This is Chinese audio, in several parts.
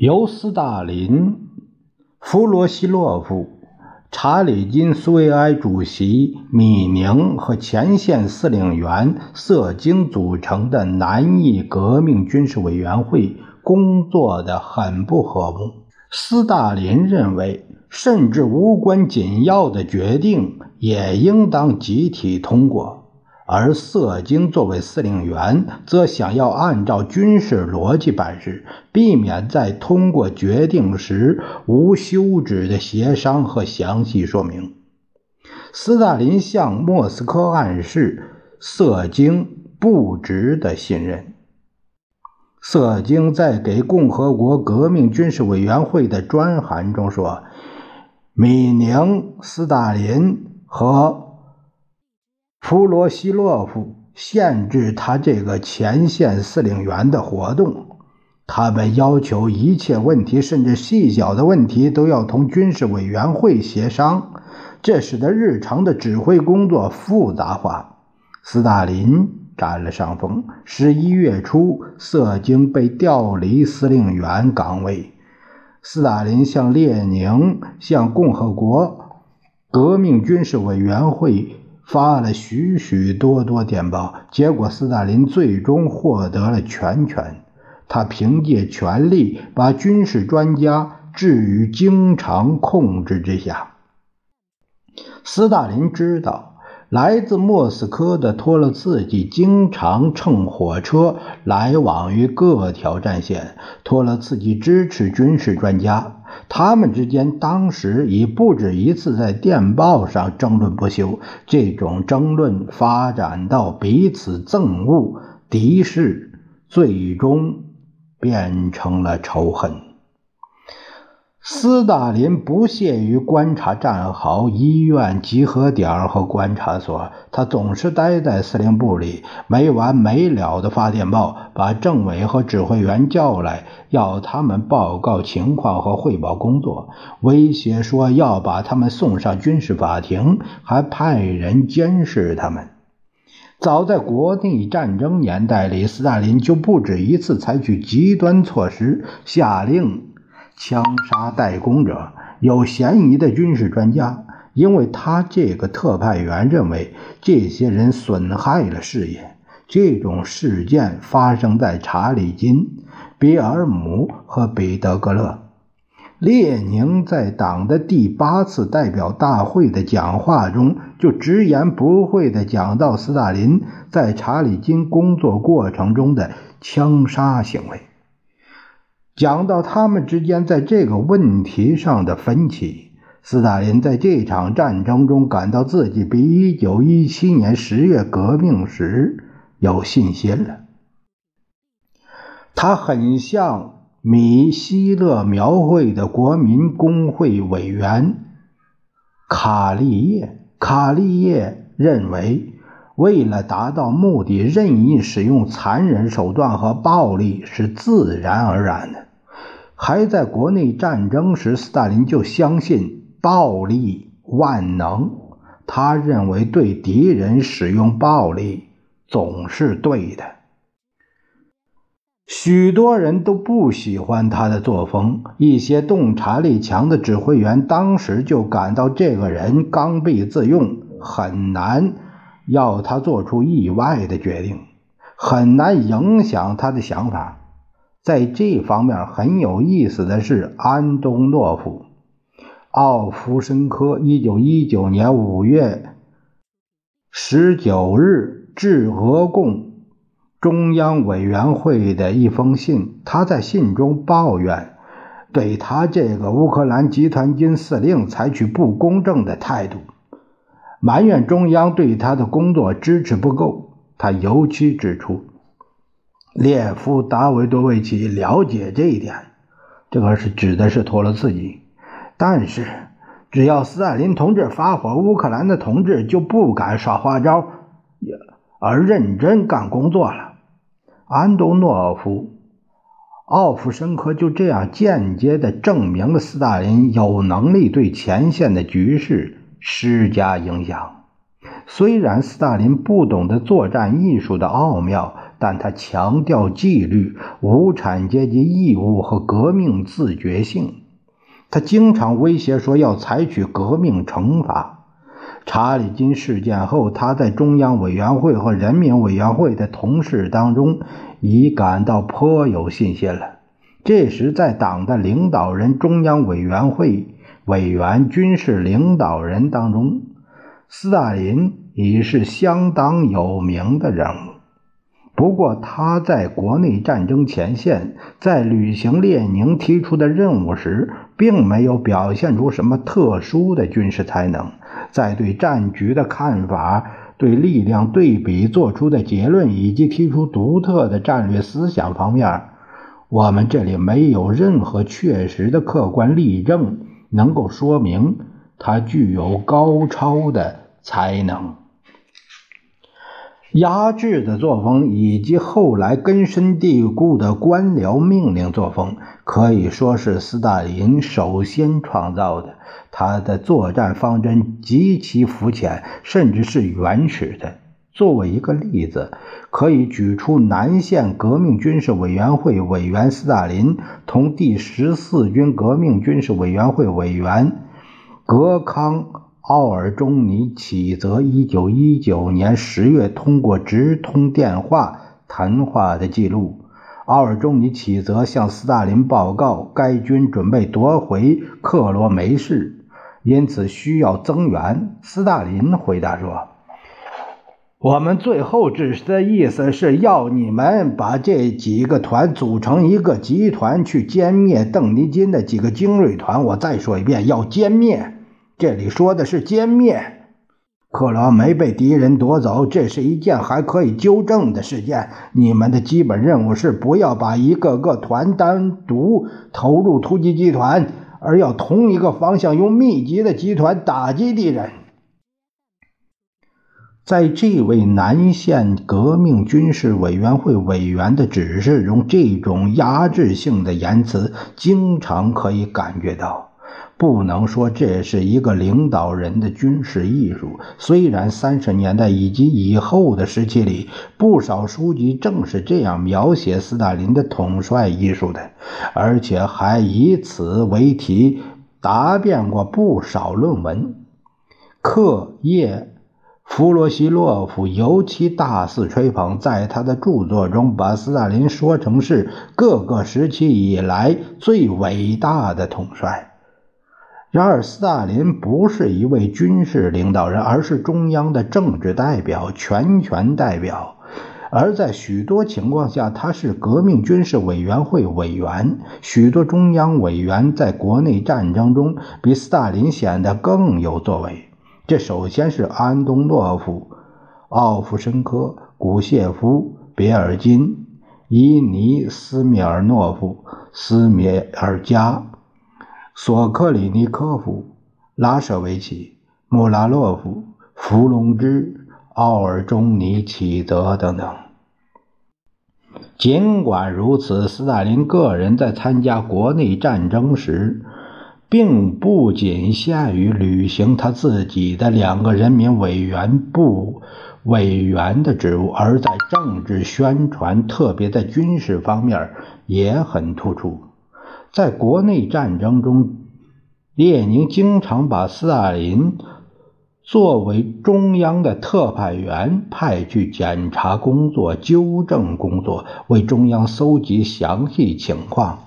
由斯大林、弗罗西洛夫、查理金苏维埃主席、米宁和前线司令员瑟京组成的南翼革命军事委员会工作的很不和睦。斯大林认为，甚至无关紧要的决定也应当集体通过。而色精作为司令员，则想要按照军事逻辑办事，避免在通过决定时无休止的协商和详细说明。斯大林向莫斯科暗示，色精不值得信任。色精在给共和国革命军事委员会的专函中说：“米宁、斯大林和。”普罗西洛夫限制他这个前线司令员的活动，他们要求一切问题，甚至细小的问题，都要同军事委员会协商，这使得日常的指挥工作复杂化。斯大林占了上风。十一月初，色京被调离司令员岗位，斯大林向列宁、向共和国革命军事委员会。发了许许多多电报，结果斯大林最终获得了全权。他凭借权力把军事专家置于经常控制之下。斯大林知道，来自莫斯科的托洛茨基经常乘火车来往于各条战线。托洛茨基支持军事专家。他们之间当时已不止一次在电报上争论不休，这种争论发展到彼此憎恶、敌视，最终变成了仇恨。斯大林不屑于观察战壕、医院、集合点和观察所，他总是待在司令部里，没完没了地发电报，把政委和指挥员叫来，要他们报告情况和汇报工作，威胁说要把他们送上军事法庭，还派人监视他们。早在国内战争年代里，斯大林就不止一次采取极端措施，下令。枪杀代工者、有嫌疑的军事专家，因为他这个特派员认为这些人损害了事业。这种事件发生在查理金、比尔姆和彼得格勒。列宁在党的第八次代表大会的讲话中就直言不讳地讲到斯大林在查理金工作过程中的枪杀行为。讲到他们之间在这个问题上的分歧，斯大林在这场战争中感到自己比1917年十月革命时有信心了。他很像米希勒描绘的国民工会委员卡利叶。卡利叶认为，为了达到目的，任意使用残忍手段和暴力是自然而然的。还在国内战争时，斯大林就相信暴力万能。他认为对敌人使用暴力总是对的。许多人都不喜欢他的作风。一些洞察力强的指挥员当时就感到这个人刚愎自用，很难要他做出意外的决定，很难影响他的想法。在这方面很有意思的是，安东诺夫、奥夫申科，一九一九年五月十九日致俄共中央委员会的一封信。他在信中抱怨，对他这个乌克兰集团军司令采取不公正的态度，埋怨中央对他的工作支持不够。他尤其指出，列夫·达维多维奇了解这一点，这个是指的是托洛茨基。但是，只要斯大林同志发火，乌克兰的同志就不敢耍花招，而认真干工作了。安东诺夫。奥夫申科就这样间接地证明了斯大林有能力对前线的局势施加影响。虽然斯大林不懂得作战艺术的奥妙，但他强调纪律、无产阶级义务和革命自觉性。他经常威胁说要采取革命惩罚。查理金事件后，他在中央委员会和人民委员会的同事当中已感到颇有信心了。这时，在党的领导人、中央委员会委员、军事领导人当中，斯大林已是相当有名的人物。不过，他在国内战争前线，在履行列宁提出的任务时，并没有表现出什么特殊的军事才能。在对战局的看法、对力量对比做出的结论以及提出独特的战略思想方面，我们这里没有任何确实的客观例证能够说明他具有高超的才能。压制的作风以及后来根深蒂固的官僚命令作风，可以说是斯大林首先创造的。他的作战方针极其肤浅，甚至是原始的。作为一个例子，可以举出南线革命军事委员会委员斯大林同第十四军革命军事委员会委员格康。奥尔中尼启泽一九一九年十月通过直通电话谈话的记录。奥尔中尼启泽向斯大林报告，该军准备夺回克罗梅市，因此需要增援。斯大林回答说：“我们最后指示的意思是要你们把这几个团组成一个集团，去歼灭邓尼金的几个精锐团。我再说一遍，要歼灭。”这里说的是歼灭，克罗没被敌人夺走，这是一件还可以纠正的事件。你们的基本任务是不要把一个个团单独投入突击集团，而要同一个方向用密集的集团打击敌人。在这位南线革命军事委员会委员的指示中，这种压制性的言辞经常可以感觉到。不能说这是一个领导人的军事艺术。虽然三十年代以及以后的时期里，不少书籍正是这样描写斯大林的统帅艺术的，而且还以此为题答辩过不少论文。克叶弗罗西洛夫尤其大肆吹捧，在他的著作中把斯大林说成是各个时期以来最伟大的统帅。然而，斯大林不是一位军事领导人，而是中央的政治代表、全权代表。而在许多情况下，他是革命军事委员会委员。许多中央委员在国内战争中比斯大林显得更有作为。这首先是安东诺夫、奥夫申科、古谢夫、别尔金、伊尼斯米尔诺夫、斯米尔加。索克里尼科夫、拉舍维奇、穆拉洛夫、弗龙芝、奥尔中尼启德等等。尽管如此，斯大林个人在参加国内战争时，并不仅限于履行他自己的两个人民委员部委员的职务，而在政治宣传，特别在军事方面也很突出。在国内战争中，列宁经常把斯大林作为中央的特派员，派去检查工作、纠正工作，为中央搜集详细情况。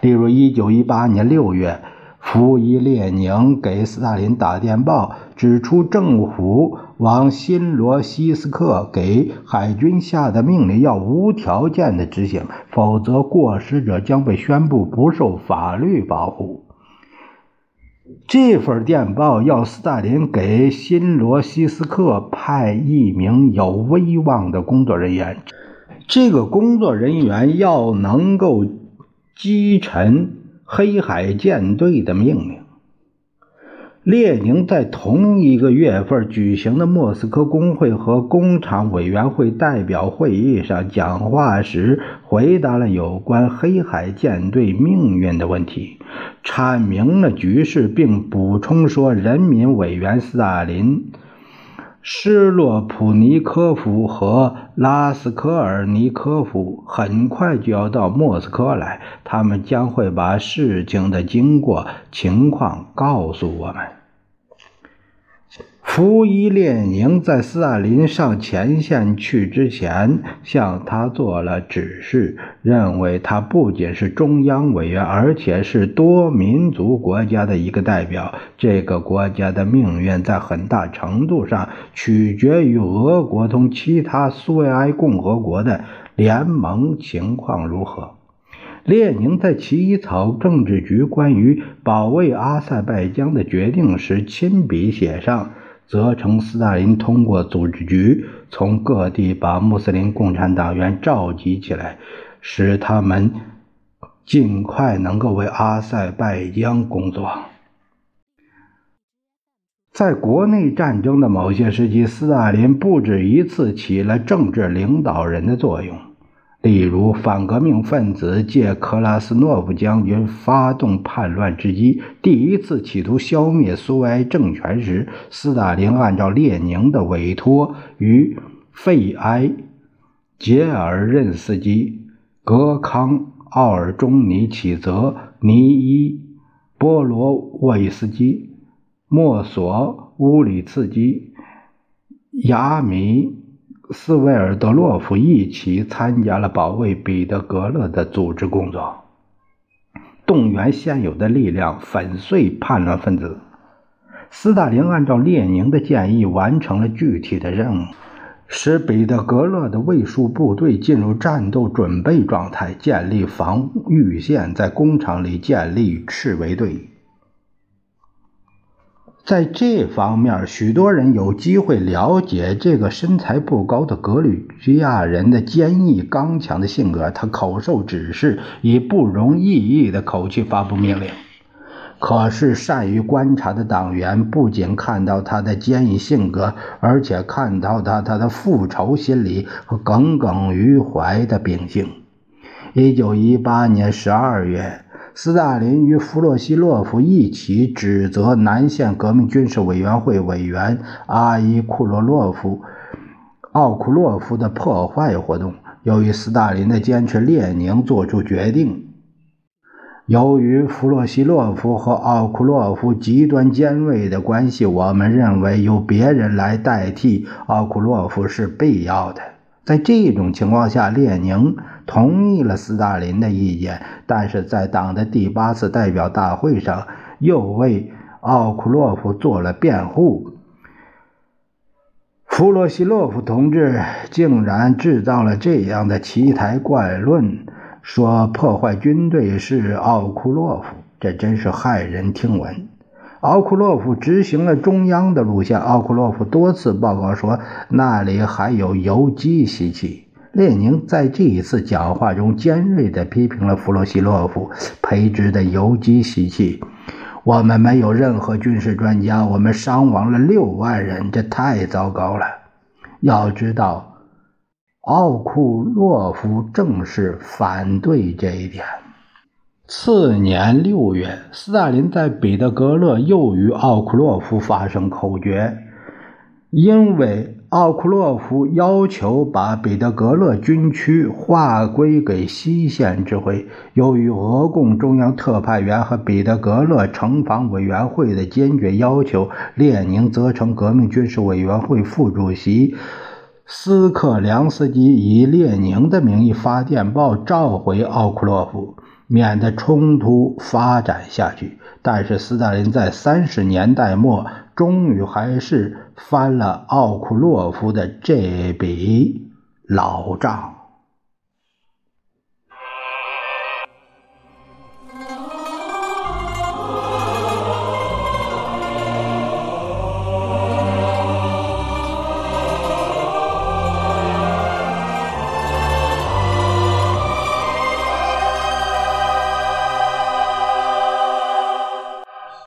例如，1918年6月，福伊列宁给斯大林打电报，指出政府往新罗西斯克给海军下的命令要无条件的执行，否则过失者将被宣布不受法律保护。这份电报要斯大林给新罗西斯克派一名有威望的工作人员，这个工作人员要能够击沉黑海舰队的命令。列宁在同一个月份举行的莫斯科工会和工厂委员会代表会议上讲话时，回答了有关黑海舰队命运的问题，阐明了局势，并补充说：“人民委员斯大林、施洛普尼科夫和拉斯科尔尼科夫很快就要到莫斯科来，他们将会把事情的经过情况告诉我们。”福伊列宁在斯大林上前线去之前，向他做了指示，认为他不仅是中央委员，而且是多民族国家的一个代表。这个国家的命运在很大程度上取决于俄国同其他苏维埃共和国的联盟情况如何。列宁在起草政治局关于保卫阿塞拜疆的决定时，亲笔写上。责成斯大林通过组织局从各地把穆斯林共产党员召集起来，使他们尽快能够为阿塞拜疆工作。在国内战争的某些时期，斯大林不止一次起了政治领导人的作用。例如，反革命分子借克拉斯诺夫将军发动叛乱之机，第一次企图消灭苏维埃政权时，斯大林按照列宁的委托，与费埃、杰尔任斯基、格康、奥尔中尼启泽、尼伊、波罗沃伊斯基、莫索乌里茨基、亚米。斯维尔德洛夫一起参加了保卫彼得格勒的组织工作，动员现有的力量，粉碎叛乱分子。斯大林按照列宁的建议完成了具体的任务，使彼得格勒的卫戍部队进入战斗准备状态，建立防御线，在工厂里建立赤卫队。在这方面，许多人有机会了解这个身材不高的格吕吉亚人的坚毅刚强的性格。他口授指示，以不容异议的口气发布命令。可是，善于观察的党员不仅看到他的坚毅性格，而且看到他他的复仇心理和耿耿于怀的秉性。一九一八年十二月。斯大林与弗洛西洛夫一起指责南线革命军事委员会委员阿伊库罗洛夫、奥库洛夫的破坏活动。由于斯大林的坚持，列宁做出决定：由于弗洛西洛夫和奥库洛夫极端尖锐的关系，我们认为由别人来代替奥库洛夫是必要的。在这种情况下，列宁。同意了斯大林的意见，但是在党的第八次代表大会上，又为奥库洛夫做了辩护。弗洛西洛夫同志竟然制造了这样的奇谈怪论，说破坏军队是奥库洛夫，这真是骇人听闻。奥库洛夫执行了中央的路线，奥库洛夫多次报告说那里还有游击习气。列宁在这一次讲话中尖锐地批评了弗罗西洛夫培植的游击习气。我们没有任何军事专家，我们伤亡了六万人，这太糟糕了。要知道，奥库洛夫正是反对这一点。次年六月，斯大林在彼得格勒又与奥库洛夫发生口角，因为。奥库洛夫要求把彼得格勒军区划归给西线指挥。由于俄共中央特派员和彼得格勒城防委员会的坚决要求，列宁责成革命军事委员会副主席斯克良斯基以列宁的名义发电报召回奥库洛夫。免得冲突发展下去。但是斯大林在三十年代末终于还是翻了奥库洛夫的这笔老账。